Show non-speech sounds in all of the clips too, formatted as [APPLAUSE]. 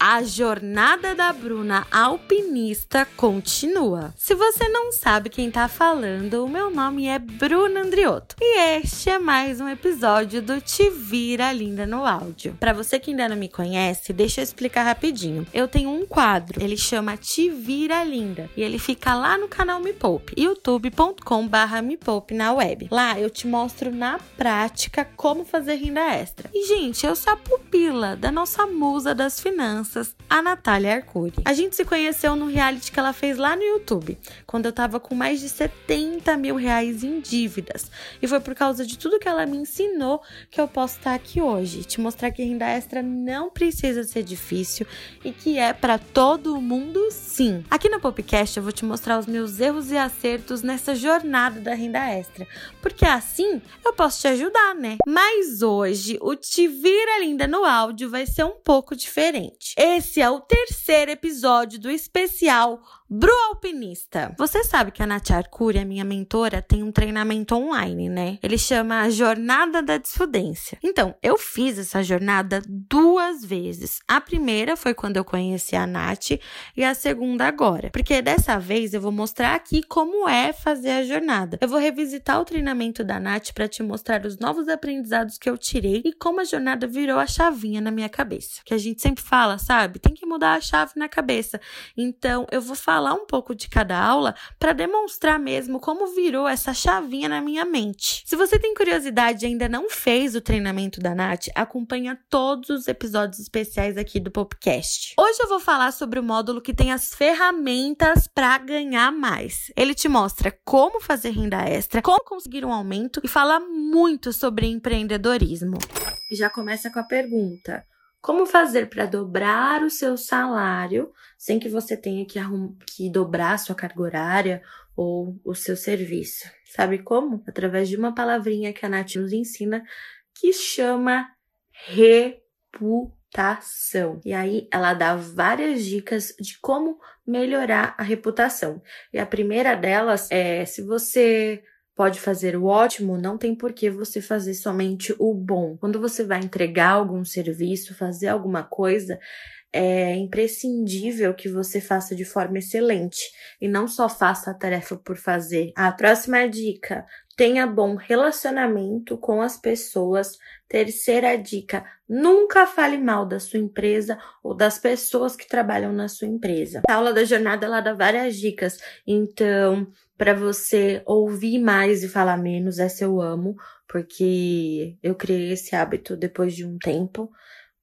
A jornada da Bruna alpinista continua. Se você não sabe quem tá falando, o meu nome é Bruna Andriotto e este é mais um episódio do Te Vira Linda no áudio. Para você que ainda não me conhece, deixa eu explicar rapidinho. Eu tenho um quadro, ele chama Te Vira Linda e ele fica lá no canal Me Poupe, youtube.com/barra Me na web. Lá eu te mostro na prática como fazer renda extra. E gente, eu sou a pupila da nossa musa das finanças, a Natália Arcuri. A gente se conheceu no reality que ela fez lá no YouTube, quando eu tava com mais de 70 mil reais em dívidas. E foi por causa de tudo que ela me ensinou que eu posso estar aqui hoje, te mostrar que renda extra não precisa ser difícil e que é para todo mundo sim. Aqui no Popcast eu vou te mostrar os meus erros e acertos nessa jornada da renda extra, porque assim eu posso te ajudar, né? Mas hoje o Te Vira Linda no áudio vai ser um pouco diferente. Esse é o terceiro episódio do especial Bru Alpinista. Você sabe que a Nath Arcuri, a minha mentora, tem um treinamento online, né? Ele chama Jornada da Desfudência. Então, eu fiz essa jornada duas vezes. A primeira foi quando eu conheci a Nath e a segunda agora. Porque dessa vez eu vou mostrar aqui como é fazer a jornada. Eu vou revisitar o treinamento da Nath para te mostrar os novos aprendizados que eu tirei e como a jornada virou a chavinha na minha cabeça. Que a gente sempre fala, sabe? Tem que mudar a chave na cabeça. Então, eu vou falar falar um pouco de cada aula para demonstrar mesmo como virou essa chavinha na minha mente. Se você tem curiosidade e ainda não fez o treinamento da Nath, acompanha todos os episódios especiais aqui do podcast. Hoje eu vou falar sobre o módulo que tem as ferramentas para ganhar mais. Ele te mostra como fazer renda extra, como conseguir um aumento e fala muito sobre empreendedorismo. Já começa com a pergunta: como fazer para dobrar o seu salário sem que você tenha que, que dobrar a sua carga horária ou o seu serviço? Sabe como? Através de uma palavrinha que a Nath nos ensina que chama reputação. E aí ela dá várias dicas de como melhorar a reputação. E a primeira delas é se você pode fazer o ótimo, não tem por que você fazer somente o bom. Quando você vai entregar algum serviço, fazer alguma coisa, é imprescindível que você faça de forma excelente e não só faça a tarefa por fazer. A próxima dica: tenha bom relacionamento com as pessoas. Terceira dica: nunca fale mal da sua empresa ou das pessoas que trabalham na sua empresa. A aula da jornada ela dá várias dicas, então para você ouvir mais e falar menos, essa eu amo, porque eu criei esse hábito depois de um tempo,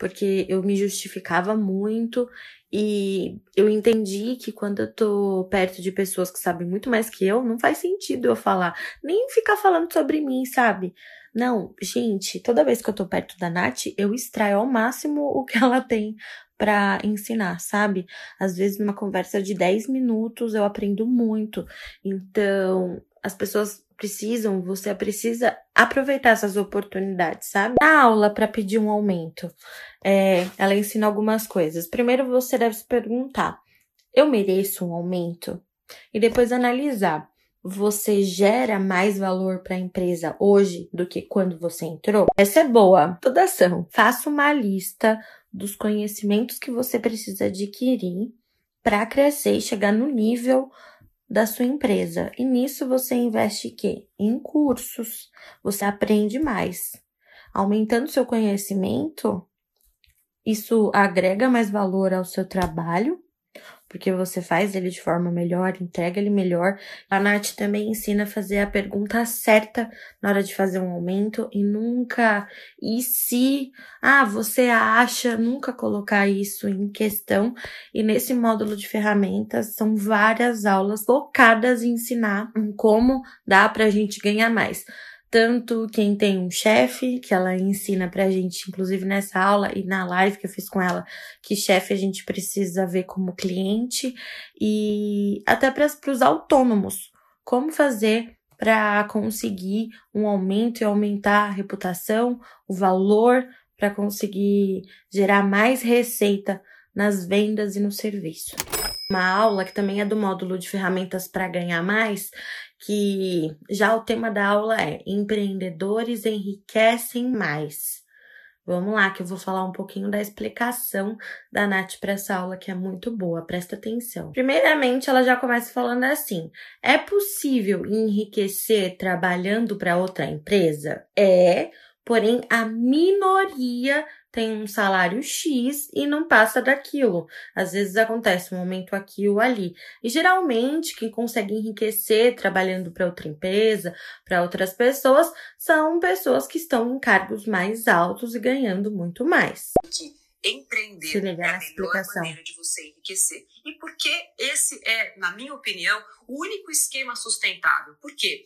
porque eu me justificava muito e eu entendi que quando eu tô perto de pessoas que sabem muito mais que eu, não faz sentido eu falar, nem ficar falando sobre mim, sabe? Não, gente, toda vez que eu tô perto da Nath, eu extraio ao máximo o que [LAUGHS] ela tem para ensinar, sabe? Às vezes, numa conversa de 10 minutos, eu aprendo muito. Então, as pessoas precisam, você precisa aproveitar essas oportunidades, sabe? Na aula para pedir um aumento, é, ela ensina algumas coisas. Primeiro, você deve se perguntar: eu mereço um aumento? E depois analisar. Você gera mais valor para a empresa hoje do que quando você entrou? Essa é boa. Toda ação. Faça uma lista dos conhecimentos que você precisa adquirir para crescer e chegar no nível da sua empresa. E nisso você investe quê? Em cursos. Você aprende mais. Aumentando seu conhecimento, isso agrega mais valor ao seu trabalho porque você faz ele de forma melhor, entrega ele melhor. A Nath também ensina a fazer a pergunta certa na hora de fazer um aumento e nunca e se, ah, você acha, nunca colocar isso em questão. E nesse módulo de ferramentas são várias aulas focadas em ensinar como dá pra gente ganhar mais tanto quem tem um chefe, que ela ensina pra gente, inclusive nessa aula e na live que eu fiz com ela, que chefe a gente precisa ver como cliente, e até para os autônomos, como fazer para conseguir um aumento e aumentar a reputação, o valor, para conseguir gerar mais receita nas vendas e no serviço. Uma aula que também é do módulo de ferramentas para ganhar mais, que já o tema da aula é empreendedores enriquecem mais. Vamos lá, que eu vou falar um pouquinho da explicação da Nath para essa aula que é muito boa, presta atenção. Primeiramente, ela já começa falando assim: é possível enriquecer trabalhando para outra empresa? É, porém a minoria tem um salário X e não passa daquilo. Às vezes acontece um momento aqui ou ali. E geralmente quem consegue enriquecer trabalhando para outra empresa, para outras pessoas, são pessoas que estão em cargos mais altos e ganhando muito mais. Empreender Se liga é a melhor maneira de você enriquecer. E porque esse é, na minha opinião, o único esquema sustentável. Por quê?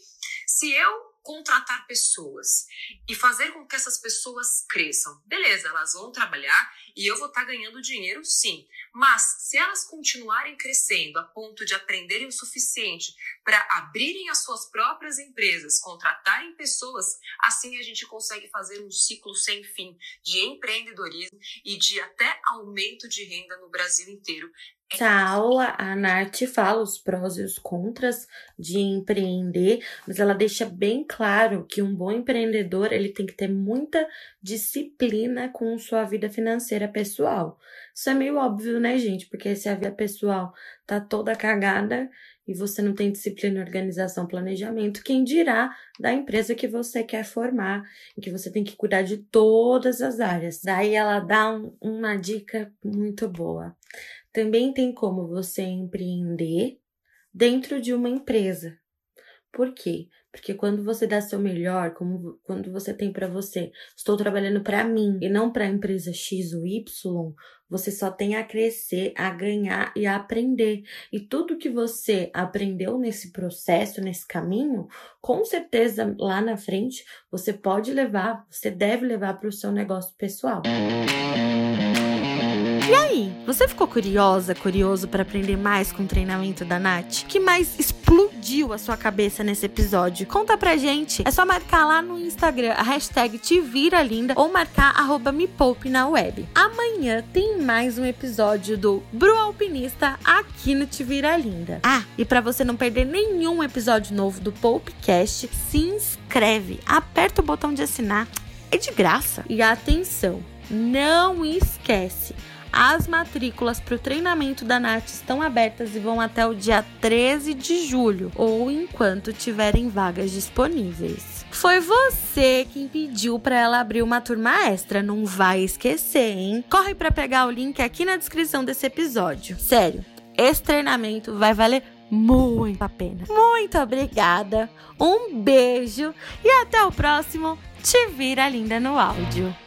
Se eu contratar pessoas e fazer com que essas pessoas cresçam. Beleza, elas vão trabalhar e eu vou estar tá ganhando dinheiro sim. Mas se elas continuarem crescendo a ponto de aprenderem o suficiente para abrirem as suas próprias empresas, contratarem pessoas, assim a gente consegue fazer um ciclo sem fim de empreendedorismo e de até aumento de renda no Brasil inteiro. Nessa aula, a Nath fala os prós e os contras de empreender, mas ela deixa bem claro que um bom empreendedor ele tem que ter muita disciplina com sua vida financeira pessoal. Isso é meio óbvio, né, gente? Porque se a vida pessoal tá toda cagada e você não tem disciplina, organização, planejamento, quem dirá da empresa que você quer formar, em que você tem que cuidar de todas as áreas. Daí ela dá um, uma dica muito boa. Também tem como você empreender dentro de uma empresa. Por quê? Porque quando você dá seu melhor, como quando você tem para você, estou trabalhando para mim e não para a empresa X ou Y, você só tem a crescer, a ganhar e a aprender. E tudo que você aprendeu nesse processo, nesse caminho, com certeza lá na frente você pode levar, você deve levar para o seu negócio pessoal. E aí, você ficou curiosa, curioso para aprender mais com o treinamento da Nath? que mais explodiu a sua cabeça nesse episódio? Conta pra gente. É só marcar lá no Instagram a hashtag Te ou marcar arroba na web. Amanhã tem mais um episódio do Bru Alpinista aqui no Te Vira Linda. Ah, e para você não perder nenhum episódio novo do Poupecast, se inscreve, aperta o botão de assinar. É de graça. E atenção, não esquece as matrículas para o treinamento da NAT estão abertas e vão até o dia 13 de julho, ou enquanto tiverem vagas disponíveis. Foi você quem pediu para ela abrir uma turma extra, não vai esquecer, hein? Corre para pegar o link aqui na descrição desse episódio. Sério, esse treinamento vai valer muito a pena. Muito obrigada, um beijo e até o próximo Te Vira Linda no Áudio.